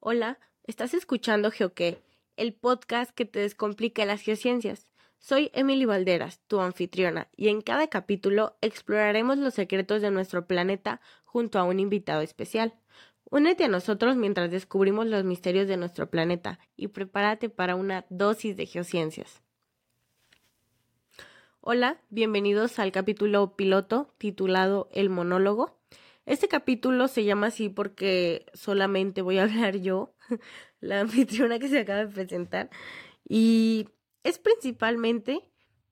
Hola, estás escuchando Geoque, el podcast que te descomplica las geociencias. Soy Emily Valderas, tu anfitriona, y en cada capítulo exploraremos los secretos de nuestro planeta junto a un invitado especial. Únete a nosotros mientras descubrimos los misterios de nuestro planeta y prepárate para una dosis de geociencias. Hola, bienvenidos al capítulo piloto titulado El monólogo. Este capítulo se llama así porque solamente voy a hablar yo, la anfitriona que se acaba de presentar, y es principalmente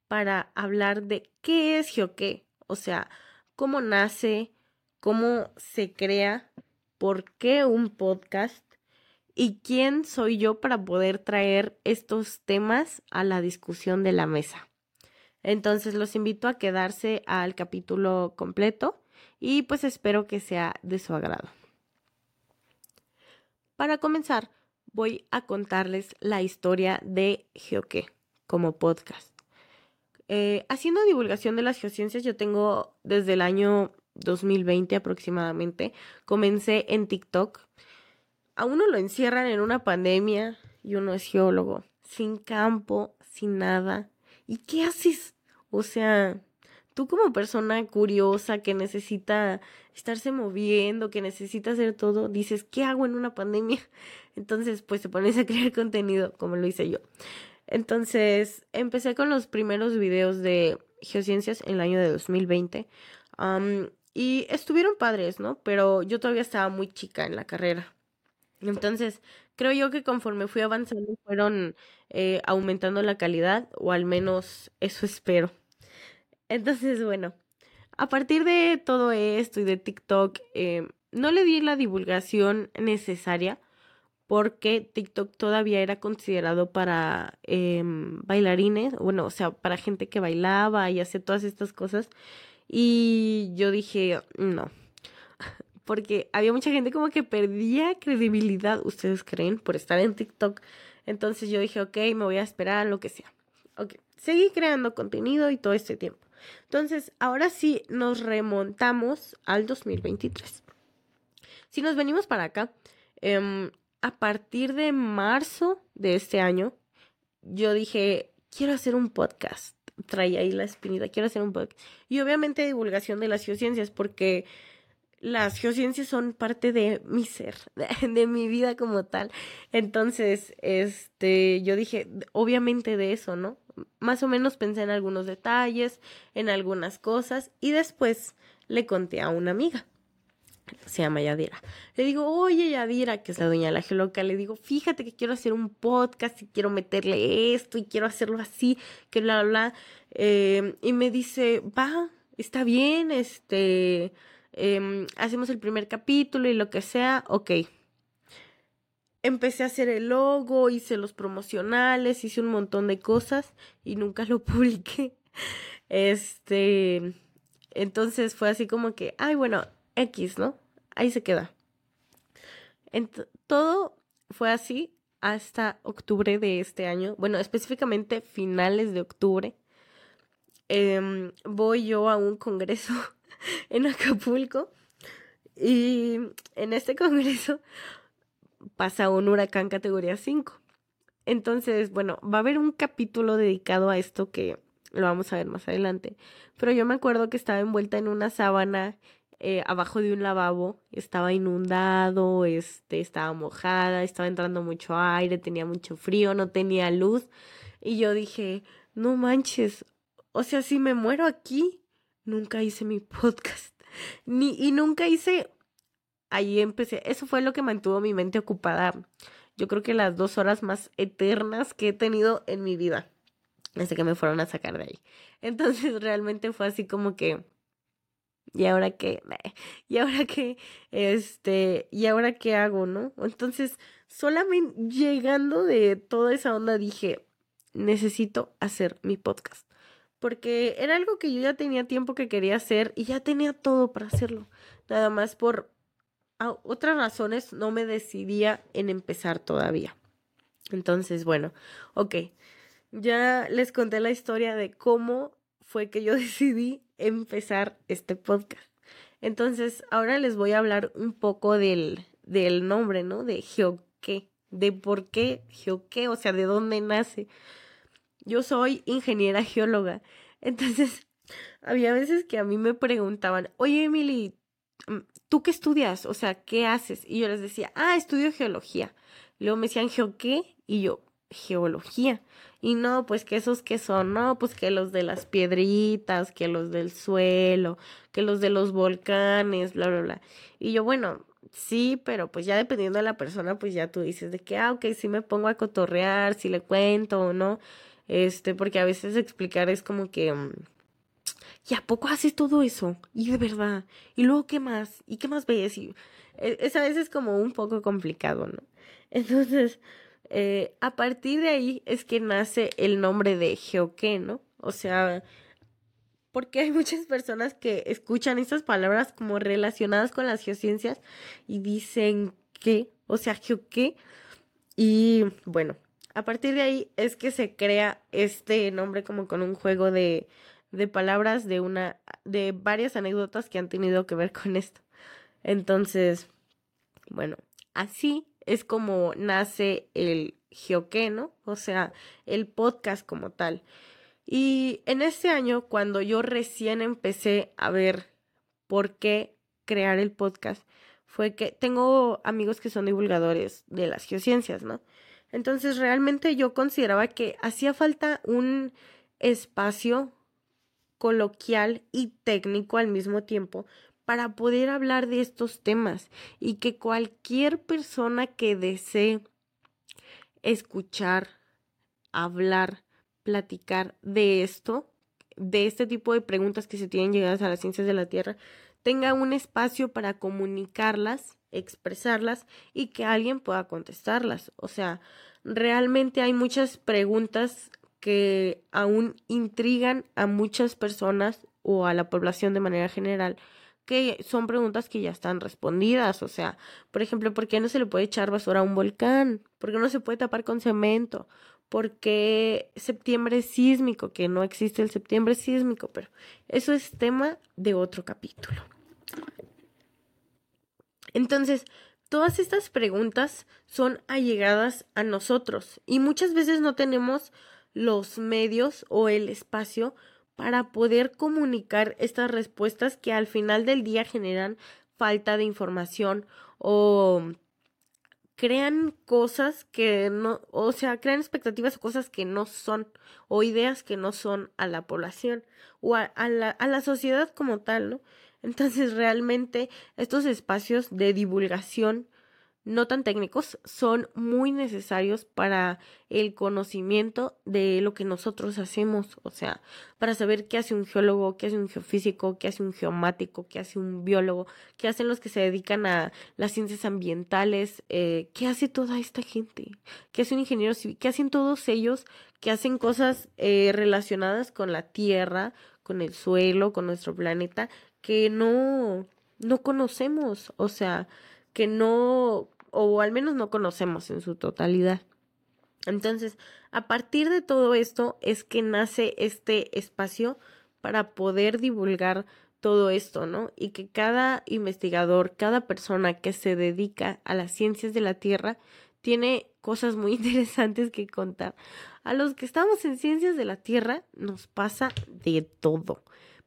para hablar de qué es Geoque, o sea, cómo nace, cómo se crea, por qué un podcast y quién soy yo para poder traer estos temas a la discusión de la mesa. Entonces los invito a quedarse al capítulo completo y pues espero que sea de su agrado. Para comenzar, voy a contarles la historia de Geoque como podcast. Eh, haciendo divulgación de las geociencias, yo tengo desde el año 2020 aproximadamente. Comencé en TikTok. A uno lo encierran en una pandemia y uno es geólogo, sin campo, sin nada. ¿Y qué haces? O sea, tú como persona curiosa que necesita estarse moviendo, que necesita hacer todo, dices, ¿qué hago en una pandemia? Entonces, pues te pones a crear contenido como lo hice yo. Entonces, empecé con los primeros videos de geociencias en el año de 2020. y estuvieron padres, ¿no? Pero yo todavía estaba muy chica en la carrera. Entonces, creo yo que conforme fui avanzando fueron eh, aumentando la calidad, o al menos eso espero. Entonces, bueno, a partir de todo esto y de TikTok, eh, no le di la divulgación necesaria porque TikTok todavía era considerado para em, bailarines, bueno, o sea, para gente que bailaba y hacía todas estas cosas. Y yo dije, no, porque había mucha gente como que perdía credibilidad, ¿ustedes creen? Por estar en TikTok. Entonces yo dije, ok, me voy a esperar, lo que sea. Ok, seguí creando contenido y todo este tiempo. Entonces, ahora sí nos remontamos al 2023. Si nos venimos para acá, em, a partir de marzo de este año, yo dije, quiero hacer un podcast. Traía ahí la espinita, quiero hacer un podcast. Y obviamente divulgación de las geociencias, porque las geociencias son parte de mi ser, de, mi vida como tal. Entonces, este, yo dije, obviamente de eso, ¿no? Más o menos pensé en algunos detalles, en algunas cosas, y después le conté a una amiga. Se llama Yadira. Le digo, oye Yadira, que es la dueña de la geoloca, le digo, fíjate que quiero hacer un podcast y quiero meterle esto y quiero hacerlo así, que bla, bla, bla. Eh, y me dice, va, está bien, este, Em, hacemos el primer capítulo y lo que sea, ok. Empecé a hacer el logo, hice los promocionales, hice un montón de cosas y nunca lo publiqué. Este, entonces fue así como que, ay, bueno, X, ¿no? Ahí se queda. todo fue así hasta octubre de este año. Bueno, específicamente finales de octubre. Em, voy yo a un congreso en Acapulco. Y en este congreso pasa un huracán categoría 5. Entonces, bueno, va a haber un capítulo dedicado a esto que lo vamos a ver más adelante. Pero yo me acuerdo que estaba envuelta en una sábana eh, abajo de un lavabo, estaba inundado, este, estaba mojada, estaba entrando mucho aire, tenía mucho frío, no tenía luz. Y yo dije, no manches, o sea, si me muero aquí, nunca hice mi podcast. Ni, y nunca hice. Ahí empecé. Eso fue lo que mantuvo mi mente ocupada. Yo creo que las dos horas más eternas que he tenido en mi vida. Desde que me fueron a sacar de ahí. Entonces realmente fue así como que. ¿Y ahora qué? ¿Y ahora qué? Este, ¿y ahora qué hago, no? Entonces, solamente llegando de toda esa onda dije, necesito hacer mi podcast porque era algo que yo ya tenía tiempo que quería hacer y ya tenía todo para hacerlo. Nada más por otras razones no me decidía en empezar todavía. Entonces, bueno, ok, ya les conté la historia de cómo fue que yo decidí empezar este podcast. Entonces, ahora les voy a hablar un poco del, del nombre, ¿no? De qué, de por qué geoqué, o sea, de dónde nace. Yo soy ingeniera geóloga, entonces había veces que a mí me preguntaban, oye Emily, mm, ¿tú qué estudias? O sea, ¿qué haces? Y yo les decía, ah, estudio geología. luego me decían, ¿geo qué? Y yo, geología. Y no, pues que esos que son, no, pues que los de las piedritas, que los del suelo, que los de los volcanes, bla, bla, bla. Y yo, bueno, sí, pero pues ya dependiendo de la persona, pues ya tú dices de que, ah, ok, sí me pongo a cotorrear, si le cuento o no. Este, porque a veces explicar es como que, mm, ¿y a poco haces todo eso? Y de verdad. ¿Y luego qué más? ¿Y qué más ves? Y e, es a veces como un poco complicado, ¿no? Entonces, eh, a partir de ahí es que nace el nombre de Geoque, ¿no? O sea, porque hay muchas personas que escuchan estas palabras como relacionadas con las geociencias y dicen que, o sea, Geoque. Y bueno, a partir de ahí es que se crea este nombre como con un juego de, de palabras de una de varias anécdotas que han tenido que ver con esto. Entonces, bueno, así es como nace el Geoque, ¿no? O sea, el podcast como tal. Y en ese año, cuando yo recién empecé a ver por qué crear el podcast, fue que tengo amigos que son divulgadores de las geociencias, ¿no? Entonces realmente yo consideraba que hacía falta un espacio coloquial y técnico al mismo tiempo para poder hablar de estos temas y que cualquier persona que desee escuchar, hablar, platicar de esto, de este tipo de preguntas que se tienen llegadas a las ciencias de la Tierra, tenga un espacio para comunicarlas, expresarlas y que alguien pueda contestarlas. O sea, realmente hay muchas preguntas que aún intrigan a muchas personas o a la población de manera general que son preguntas que ya están respondidas. O sea, por ejemplo, ¿por qué no se le puede echar basura a un volcán? ¿Por qué no se puede tapar con cemento? ¿Por qué septiembre sísmico? Que no existe el septiembre sísmico, pero eso es tema de otro capítulo. Entonces, todas estas preguntas son allegadas a nosotros y muchas veces no tenemos los medios o el espacio para poder comunicar estas respuestas que al final del día generan falta de información o crean cosas que no, o sea, crean expectativas o cosas que no son, o ideas que no son a la población o a, la, a la sociedad como tal, ¿no? Entonces realmente estos espacios de divulgación no tan técnicos son muy necesarios para el conocimiento de lo que nosotros hacemos, o sea, para saber qué hace un geólogo, qué hace un geofísico, qué hace un geomático, qué hace un biólogo, qué hacen los que se dedican a las ciencias ambientales, eh, qué hace toda esta gente, qué hace un ingeniero civil, qué hacen todos ellos que hacen cosas eh, relacionadas con la Tierra, con el suelo, con nuestro planeta, que no, no conocemos, o sea, que no o al menos no conocemos en su totalidad. Entonces, a partir de todo esto es que nace este espacio para poder divulgar todo esto, ¿no? Y que cada investigador, cada persona que se dedica a las ciencias de la Tierra tiene cosas muy interesantes que contar. A los que estamos en ciencias de la Tierra nos pasa de todo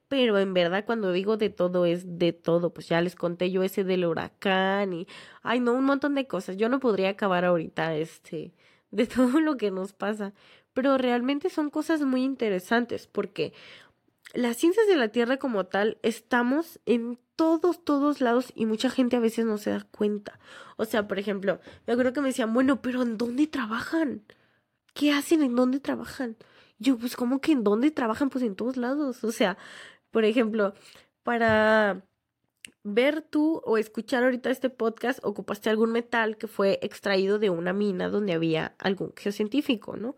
pero en verdad cuando digo de todo es de todo, pues ya les conté yo ese del huracán y, ay no, un montón de cosas. Yo no podría acabar ahorita este de todo lo que nos pasa, pero realmente son cosas muy interesantes porque las ciencias de la Tierra como tal estamos en todos, todos lados y mucha gente a veces no se da cuenta. O sea, por ejemplo, yo creo que me decían, bueno, pero ¿en dónde trabajan? ¿Qué hacen? ¿En dónde trabajan? Yo, pues, ¿cómo que en dónde trabajan? Pues en todos lados. O sea, por ejemplo, para ver tú o escuchar ahorita este podcast, ocupaste algún metal que fue extraído de una mina donde había algún geocientífico, ¿no?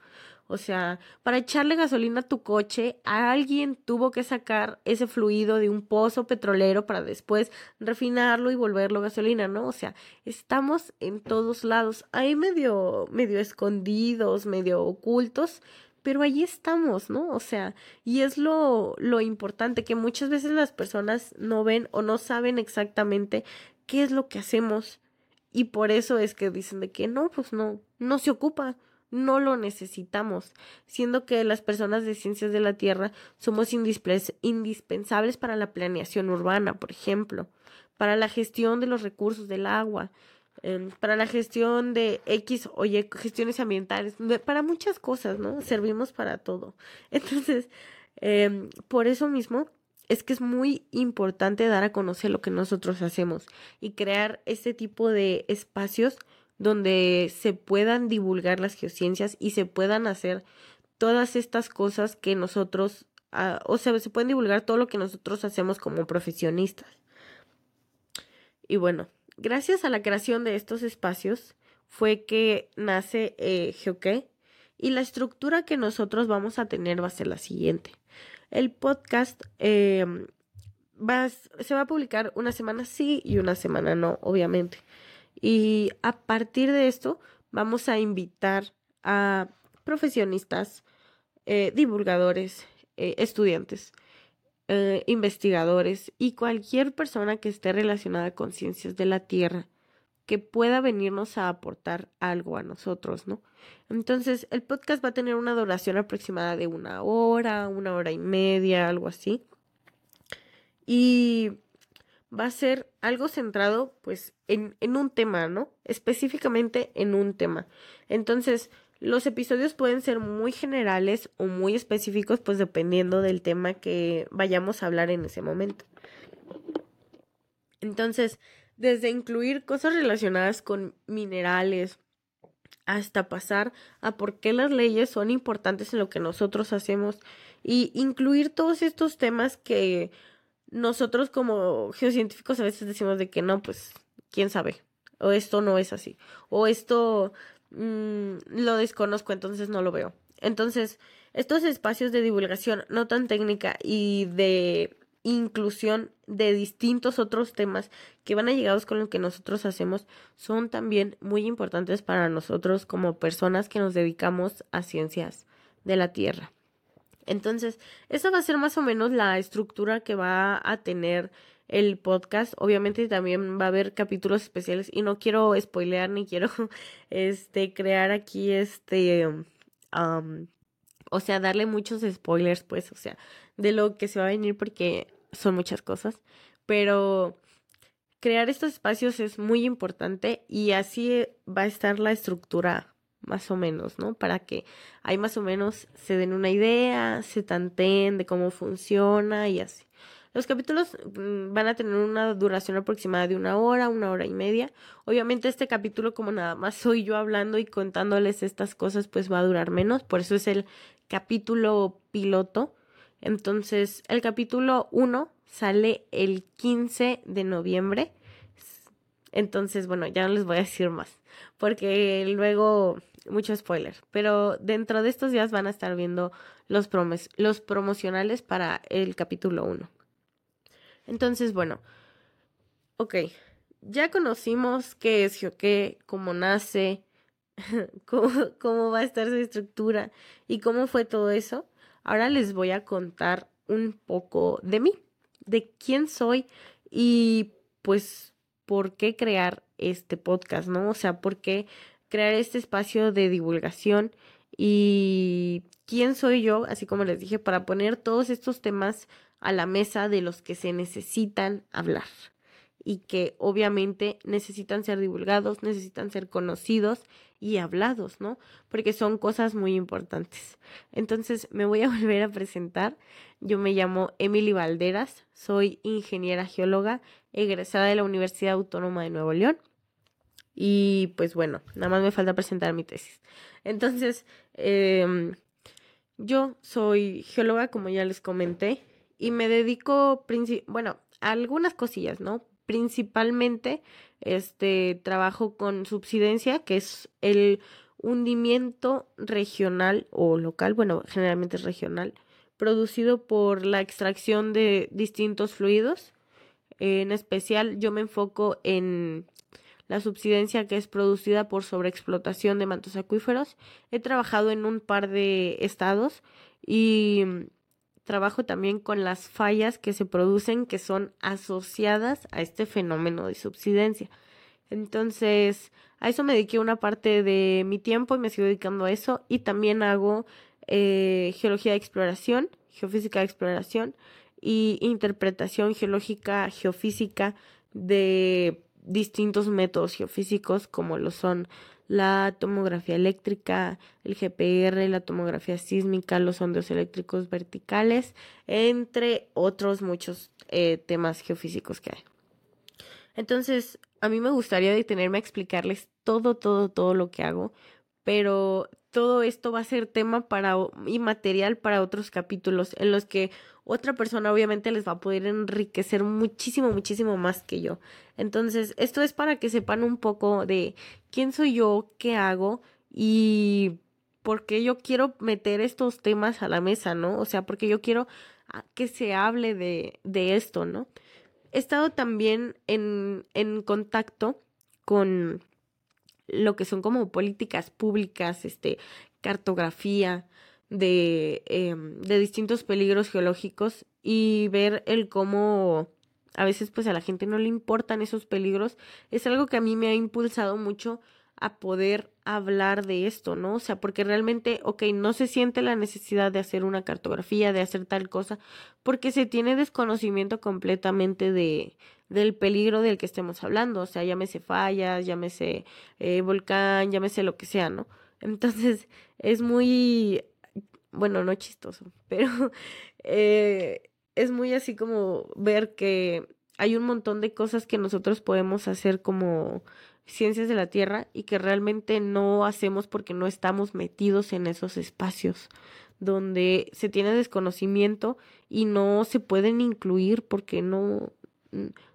O sea, para echarle gasolina a tu coche, alguien tuvo que sacar ese fluido de un pozo petrolero para después refinarlo y volverlo gasolina, ¿no? O sea, estamos en todos lados, ahí medio, medio escondidos, medio ocultos, pero ahí estamos, ¿no? O sea, y es lo, lo importante que muchas veces las personas no ven o no saben exactamente qué es lo que hacemos Y por eso es que dicen de que no, pues no, no se ocupa, no lo necesitamos, siendo que las personas de ciencias de la Tierra somos indispensables para la planeación urbana, por ejemplo, para la gestión de los recursos del agua, para la gestión de X o Y gestiones ambientales, para muchas cosas, ¿no? Servimos para todo. Entonces, em, por eso mismo es que es muy importante dar a conocer lo que nosotros hacemos y crear este tipo de espacios donde se puedan divulgar las geociencias y se puedan hacer todas estas cosas que nosotros, ah, o sea, se pueden divulgar todo lo que nosotros hacemos como profesionistas. Y bueno, gracias a la creación de estos espacios fue que nace eh, y la estructura que nosotros vamos a tener va a ser la siguiente. El podcast eh, va, se va a publicar una semana sí y una semana no, obviamente. Y a partir de esto vamos a invitar a profesionistas, eh, divulgadores, eh, estudiantes, investigadores y cualquier persona que esté relacionada con ciencias de la Tierra que pueda venirnos a aportar algo a nosotros, ¿no? Entonces, el podcast va a tener una duración aproximada de una hora, una hora y media, algo así. Y va a ser algo centrado, pues, en, un tema, ¿no? Específicamente en un tema. Entonces, los episodios pueden ser muy generales o muy específicos, pues dependiendo del tema que vayamos a hablar en ese momento. Entonces, desde incluir cosas relacionadas con minerales hasta pasar a por qué las leyes son importantes en lo que nosotros hacemos y incluir todos estos temas que nosotros como geocientíficos a veces decimos de que no, pues quién sabe, o esto no es así, o esto mm, lo desconozco, entonces no lo veo. Entonces, estos espacios de divulgación no tan técnica y de inclusión de distintos otros temas que van allegados con lo que nosotros hacemos son también muy importantes para nosotros como personas que nos dedicamos a ciencias de la Tierra. Entonces, esa va a ser más o menos la estructura que va a tener el podcast. Obviamente también va a haber capítulos especiales y no quiero spoilear ni quiero este crear aquí este o sea, darle muchos spoilers, pues, o sea, de lo que se va a venir porque son muchas cosas, pero crear estos espacios es muy importante y así va a estar la estructura más o menos, ¿no? Para que ahí más o menos se den una idea, se tanteen de cómo funciona y así. Los capítulos mm, van a tener una duración aproximada de una hora, una hora y media. Obviamente este capítulo, como nada más soy yo hablando y contándoles estas cosas, pues va a durar menos. Por eso es el capítulo piloto. Entonces, el capítulo 1 sale el 15 de noviembre. Entonces, bueno, ya no les voy a decir más, porque luego mucho spoiler. Pero dentro de estos días van a estar viendo los, los promocionales para el capítulo 1. Entonces, bueno, ok, ya conocimos qué es qué, cómo nace, cómo, va a estar su estructura y cómo fue todo eso, ahora les voy a contar un poco de mí, de quién soy y pues por qué crear este podcast, ¿no? O sea, por qué crear este espacio de divulgación y quién soy yo, así como les dije, para poner todos estos temas a la mesa de los que se necesitan hablar y que obviamente necesitan ser divulgados, necesitan ser conocidos y hablados, ¿no? Porque son cosas muy importantes. Entonces me voy a volver a presentar. Yo me llamo Emily Valderas, soy ingeniera geóloga egresada de la Universidad Autónoma de Nuevo León. Y pues bueno, nada más me falta presentar mi tesis. Entonces, em, yo soy geóloga, como ya les comenté, y me dedico, bueno, a algunas cosillas, ¿no? principalmente este trabajo con subsidencia, que es el hundimiento regional o local, bueno, generalmente es regional, producido por la extracción de distintos fluidos. En especial yo me enfoco en la subsidencia que es producida por sobreexplotación de mantos acuíferos. He trabajado en un par de estados y trabajo también con las fallas que se producen que son asociadas a este fenómeno de subsidencia. Entonces, a eso me dediqué una parte de mi tiempo y me sigo dedicando a eso. Y también hago eh, geología de exploración, geofísica de exploración y interpretación geológica, geofísica de distintos métodos geofísicos como lo son la tomografía eléctrica, el GPR, la tomografía sísmica, los sondeos eléctricos verticales, entre otros muchos eh, temas geofísicos que hay. Entonces, a mí me gustaría detenerme a explicarles todo, todo, todo lo que hago, pero todo esto va a ser tema para y material para otros capítulos en los que otra persona obviamente les va a poder enriquecer muchísimo, muchísimo más que yo. Entonces, esto es para que sepan un poco de quién soy yo, qué hago y por qué yo quiero meter estos temas a la mesa, ¿no? O sea, porque yo quiero ah, que se hable de, de esto, ¿no? He estado también en, en contacto con lo que son como políticas públicas, este, cartografía, de, em, de distintos peligros geológicos y ver el cómo a veces pues a la gente no le importan esos peligros es algo que a mí me ha impulsado mucho a poder hablar de esto, ¿no? O sea, porque realmente, ok, no se siente la necesidad de hacer una cartografía, de hacer tal cosa, porque se tiene desconocimiento completamente de, del peligro del que estemos hablando, o sea, llámese fallas, llámese eh, volcán, llámese lo que sea, ¿no? Entonces, es muy bueno, no chistoso, pero eh, es muy así como ver que hay un montón de cosas que nosotros podemos hacer como ciencias de la Tierra y que realmente no hacemos porque no estamos metidos en esos espacios donde se tiene desconocimiento y no se pueden incluir porque no,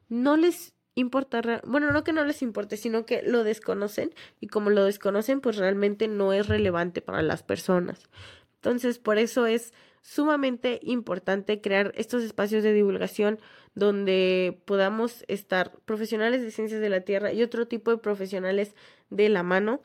no les importa, bueno, no que no les importe, sino que lo desconocen y como lo desconocen, pues realmente no es relevante para las personas. Entonces, por eso es sumamente importante crear estos espacios de divulgación donde podamos estar profesionales de ciencias de la Tierra y otro tipo de profesionales de la mano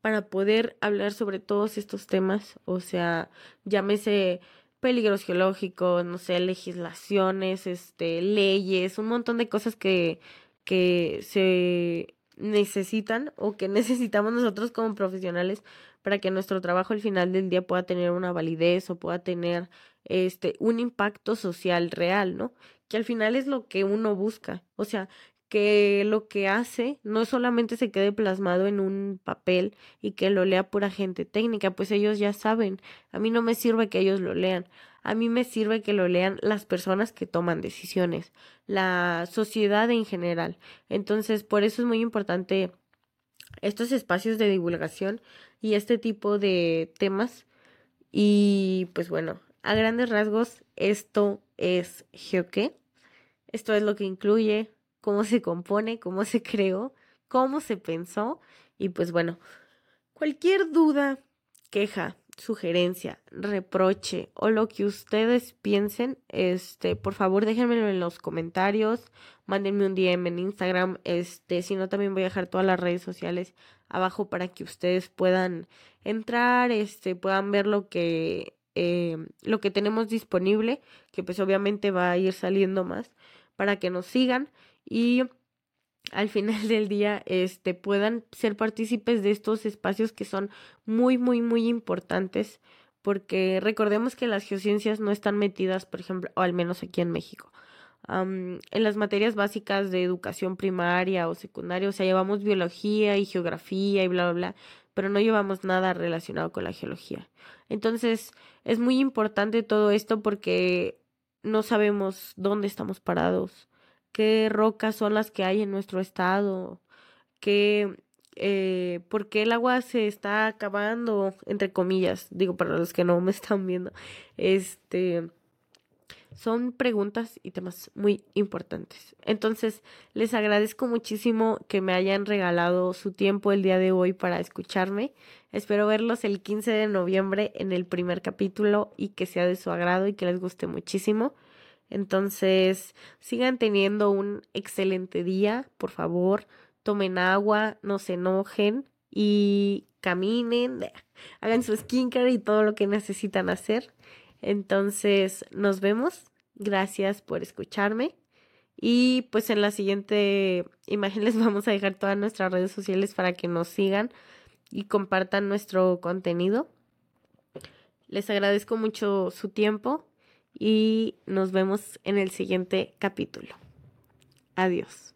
para poder hablar sobre todos estos temas, o sea, llámese peligros geológicos, no sé, legislaciones, este, leyes, un montón de cosas que, que se necesitan o que necesitamos nosotros como profesionales para que nuestro trabajo al final del día pueda tener una validez o pueda tener este un impacto social real, ¿no? Que al final es lo que uno busca, o sea, que lo que hace no solamente se quede plasmado en un papel y que lo lea pura gente técnica, pues ellos ya saben, a mí no me sirve que ellos lo lean, a mí me sirve que lo lean las personas que toman decisiones, la sociedad en general. Entonces, por eso es muy importante estos espacios de divulgación y este tipo de temas. Y pues bueno, a grandes rasgos, esto es Geoque. Esto es lo que incluye, cómo se compone, cómo se creó, cómo se pensó. Y pues bueno, cualquier duda, queja, sugerencia, reproche o lo que ustedes piensen, este, por favor déjenmelo en los comentarios, mándenme un DM en Instagram, este, si no también voy a dejar todas las redes sociales abajo para que ustedes puedan entrar, este, puedan ver lo que eh, lo que tenemos disponible, que pues obviamente va a ir saliendo más para que nos sigan y al final del día este puedan ser partícipes de estos espacios que son muy muy muy importantes porque recordemos que las geociencias no están metidas por ejemplo o al menos aquí en México en las materias básicas de educación primaria o secundaria o sea llevamos biología y geografía y bla bla bla pero no llevamos nada relacionado con la geología. Entonces es muy importante todo esto porque no sabemos dónde estamos parados qué rocas son las que hay en nuestro estado, qué, eh, por qué el agua se está acabando, entre comillas, digo para los que no me están viendo, este, son preguntas y temas muy importantes. Entonces, les agradezco muchísimo que me hayan regalado su tiempo el día de hoy para escucharme. Espero verlos el 15 de noviembre en el primer capítulo y que sea de su agrado y que les guste muchísimo. Entonces, sigan teniendo un excelente día, por favor, tomen agua, no se enojen y caminen, hagan su skincare y todo lo que necesitan hacer. Entonces, nos vemos. Gracias por escucharme Y pues en la siguiente imagen les vamos a dejar todas nuestras redes sociales para que nos sigan y compartan nuestro contenido. Les agradezco mucho su tiempo y nos vemos en el siguiente capítulo. Adiós.